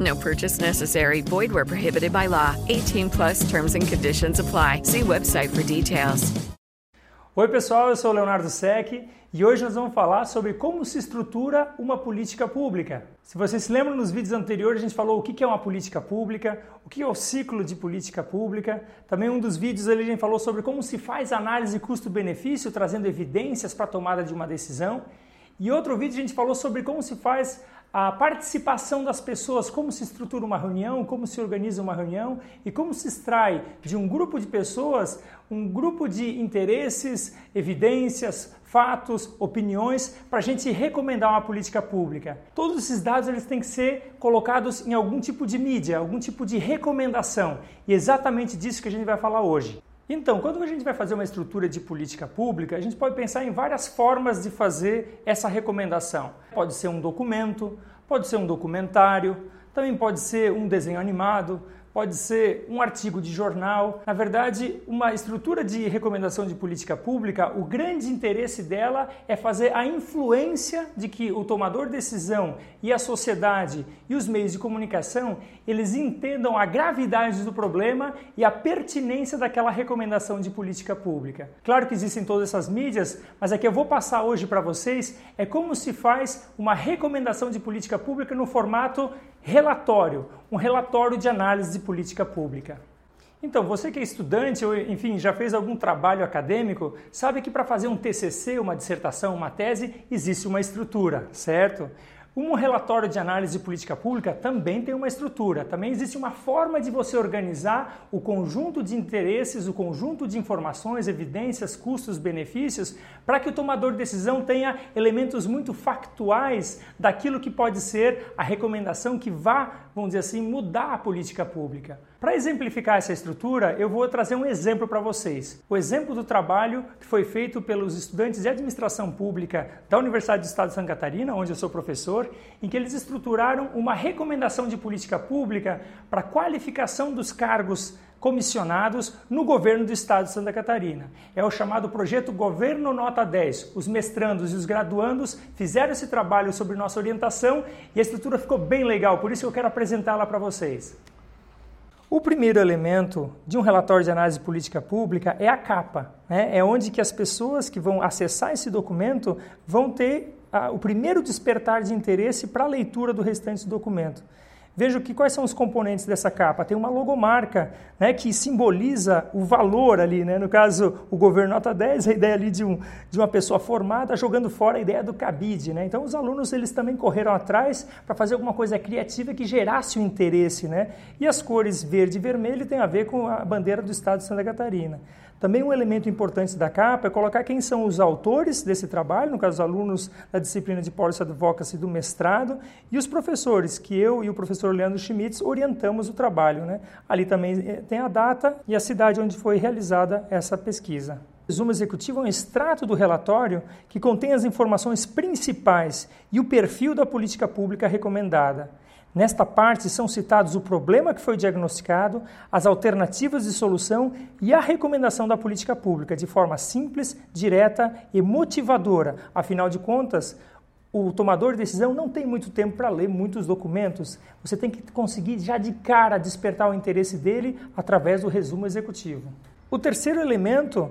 No purchase necessary. Void where prohibited by law. 18 plus terms and conditions apply. See website for details. Oi, pessoal, eu sou o Leonardo Sec e hoje nós vamos falar sobre como se estrutura uma política pública. Se vocês se lembram, nos vídeos anteriores a gente falou o que é uma política pública, o que é o ciclo de política pública. Também um dos vídeos ali a gente falou sobre como se faz análise custo-benefício, trazendo evidências para a tomada de uma decisão. E outro vídeo a gente falou sobre como se faz a participação das pessoas, como se estrutura uma reunião, como se organiza uma reunião e como se extrai de um grupo de pessoas um grupo de interesses, evidências, fatos, opiniões para a gente recomendar uma política pública. Todos esses dados eles têm que ser colocados em algum tipo de mídia, algum tipo de recomendação e é exatamente disso que a gente vai falar hoje. Então, quando a gente vai fazer uma estrutura de política pública, a gente pode pensar em várias formas de fazer essa recomendação. Pode ser um documento, pode ser um documentário, também pode ser um desenho animado, pode ser um artigo de jornal. Na verdade, uma estrutura de recomendação de política pública, o grande interesse dela é fazer a influência de que o tomador de decisão e a sociedade e os meios de comunicação, eles entendam a gravidade do problema e a pertinência daquela recomendação de política pública. Claro que existem todas essas mídias, mas a que eu vou passar hoje para vocês é como se faz uma recomendação de política pública no formato relatório, um relatório de análise política pública. Então, você que é estudante ou, enfim, já fez algum trabalho acadêmico, sabe que para fazer um TCC, uma dissertação, uma tese, existe uma estrutura, certo? Um relatório de análise de política pública também tem uma estrutura, também existe uma forma de você organizar o conjunto de interesses, o conjunto de informações, evidências, custos, benefícios, para que o tomador de decisão tenha elementos muito factuais daquilo que pode ser a recomendação que vá, vamos dizer assim, mudar a política pública. Para exemplificar essa estrutura, eu vou trazer um exemplo para vocês. O exemplo do trabalho que foi feito pelos estudantes de administração pública da Universidade do Estado de Santa Catarina, onde eu sou professor, em que eles estruturaram uma recomendação de política pública para qualificação dos cargos comissionados no governo do estado de Santa Catarina. É o chamado projeto Governo Nota 10. Os mestrandos e os graduandos fizeram esse trabalho sobre nossa orientação e a estrutura ficou bem legal, por isso eu quero apresentá-la para vocês. O primeiro elemento de um relatório de análise política pública é a capa. Né? É onde que as pessoas que vão acessar esse documento vão ter ah, o primeiro despertar de interesse para a leitura do restante do documento. Veja que quais são os componentes dessa capa. Tem uma logomarca né, que simboliza o valor ali. Né? No caso, o governo nota 10, a ideia ali de, um, de uma pessoa formada jogando fora a ideia do cabide. Né? Então, os alunos eles também correram atrás para fazer alguma coisa criativa que gerasse o um interesse. Né? E as cores verde e vermelho têm a ver com a bandeira do estado de Santa Catarina. Também um elemento importante da capa é colocar quem são os autores desse trabalho, no caso, os alunos da disciplina de Policy Advocacy do mestrado, e os professores, que eu e o professor Leandro Schmitz orientamos o trabalho. Né? Ali também eh, tem a data e a cidade onde foi realizada essa pesquisa. O resumo executivo é um extrato do relatório que contém as informações principais e o perfil da política pública recomendada. Nesta parte são citados o problema que foi diagnosticado, as alternativas de solução e a recomendação da política pública, de forma simples, direta e motivadora. Afinal de contas, o tomador de decisão não tem muito tempo para ler muitos documentos. Você tem que conseguir já de cara despertar o interesse dele através do resumo executivo. O terceiro elemento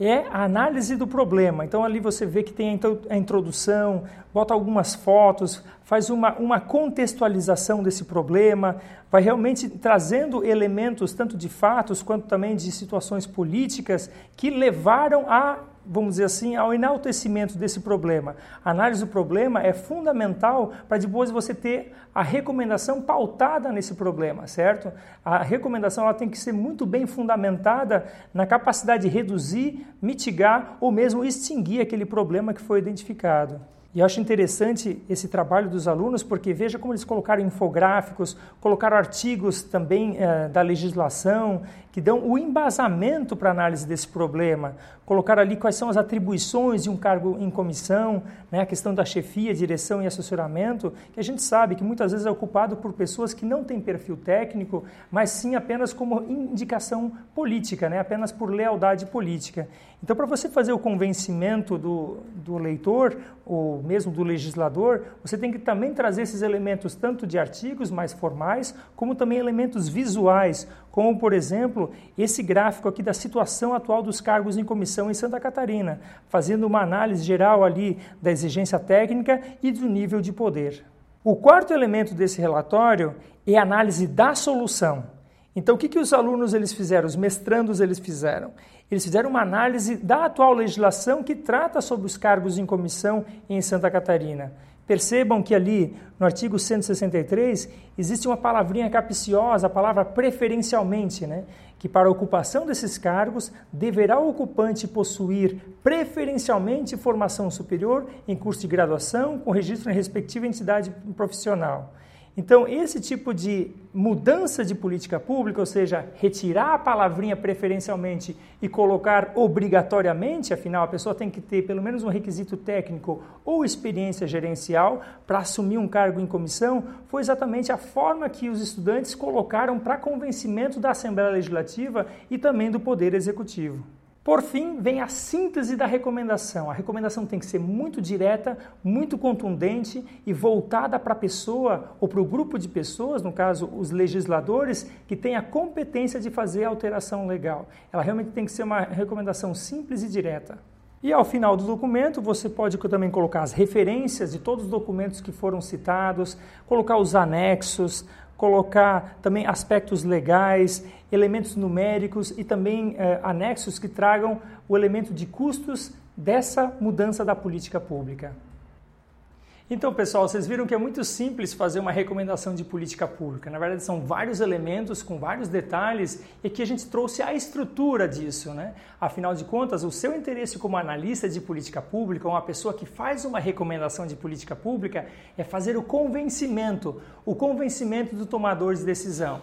é a análise do problema. Então ali você vê que tem a introdução, bota algumas fotos, faz uma, uma contextualização desse problema, vai realmente trazendo elementos tanto de fatos quanto também de situações políticas que levaram a vamos dizer assim, ao enaltecimento desse problema. A análise do problema é fundamental para depois você ter a recomendação pautada nesse problema, certo? A recomendação ela tem que ser muito bem fundamentada na capacidade de reduzir, mitigar ou mesmo extinguir aquele problema que foi identificado. E eu acho interessante esse trabalho dos alunos, porque veja como eles colocaram infográficos, colocaram artigos também eh, da legislação, que dão o embasamento para a análise desse problema. Colocaram ali quais são as atribuições de um cargo em comissão, né, a questão da chefia, direção e assessoramento, que a gente sabe que muitas vezes é ocupado por pessoas que não têm perfil técnico, mas sim apenas como indicação política, né, apenas por lealdade política. Então, para você fazer o convencimento do, do leitor, ou mesmo do legislador, você tem que também trazer esses elementos tanto de artigos mais formais, como também elementos visuais, como, por exemplo, esse gráfico aqui da situação atual dos cargos em comissão em Santa Catarina, fazendo uma análise geral ali da exigência técnica e do nível de poder. O quarto elemento desse relatório é a análise da solução. Então, o que, que os alunos eles fizeram, os mestrandos eles fizeram? Eles fizeram uma análise da atual legislação que trata sobre os cargos em comissão em Santa Catarina. Percebam que ali no artigo 163 existe uma palavrinha capciosa, a palavra preferencialmente, né? que para a ocupação desses cargos deverá o ocupante possuir preferencialmente formação superior em curso de graduação com registro em respectiva entidade profissional. Então, esse tipo de mudança de política pública, ou seja, retirar a palavrinha preferencialmente e colocar obrigatoriamente, afinal, a pessoa tem que ter pelo menos um requisito técnico ou experiência gerencial para assumir um cargo em comissão, foi exatamente a forma que os estudantes colocaram para convencimento da Assembleia Legislativa e também do Poder Executivo. Por fim, vem a síntese da recomendação. A recomendação tem que ser muito direta, muito contundente e voltada para a pessoa ou para o grupo de pessoas, no caso, os legisladores, que têm a competência de fazer a alteração legal. Ela realmente tem que ser uma recomendação simples e direta. E ao final do documento, você pode também colocar as referências de todos os documentos que foram citados, colocar os anexos, colocar também aspectos legais, elementos numéricos e também eh, anexos que tragam o elemento de custos dessa mudança da política pública. Então, pessoal, vocês viram que é muito simples fazer uma recomendação de política pública. Na verdade, são vários elementos com vários detalhes e aqui a gente trouxe a estrutura disso, né? Afinal de contas, o seu interesse como analista de política pública, uma pessoa que faz uma recomendação de política pública, é fazer o convencimento, o convencimento do tomador de decisão.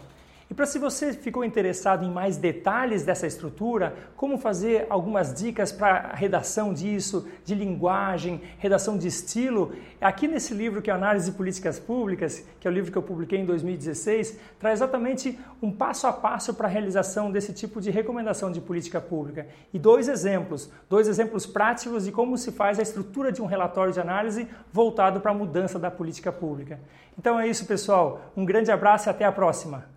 E para se você ficou interessado em mais detalhes dessa estrutura, como fazer algumas dicas para redação disso, de linguagem, redação de estilo, aqui nesse livro que é Análise de Políticas Públicas, que é o livro que eu publiquei em 2016, traz exatamente um passo a passo para a realização desse tipo de recomendação de política pública. E dois exemplos, dois exemplos práticos de como se faz a estrutura de um relatório de análise voltado para a mudança da política pública. Então é isso, pessoal. Um grande abraço e até a próxima.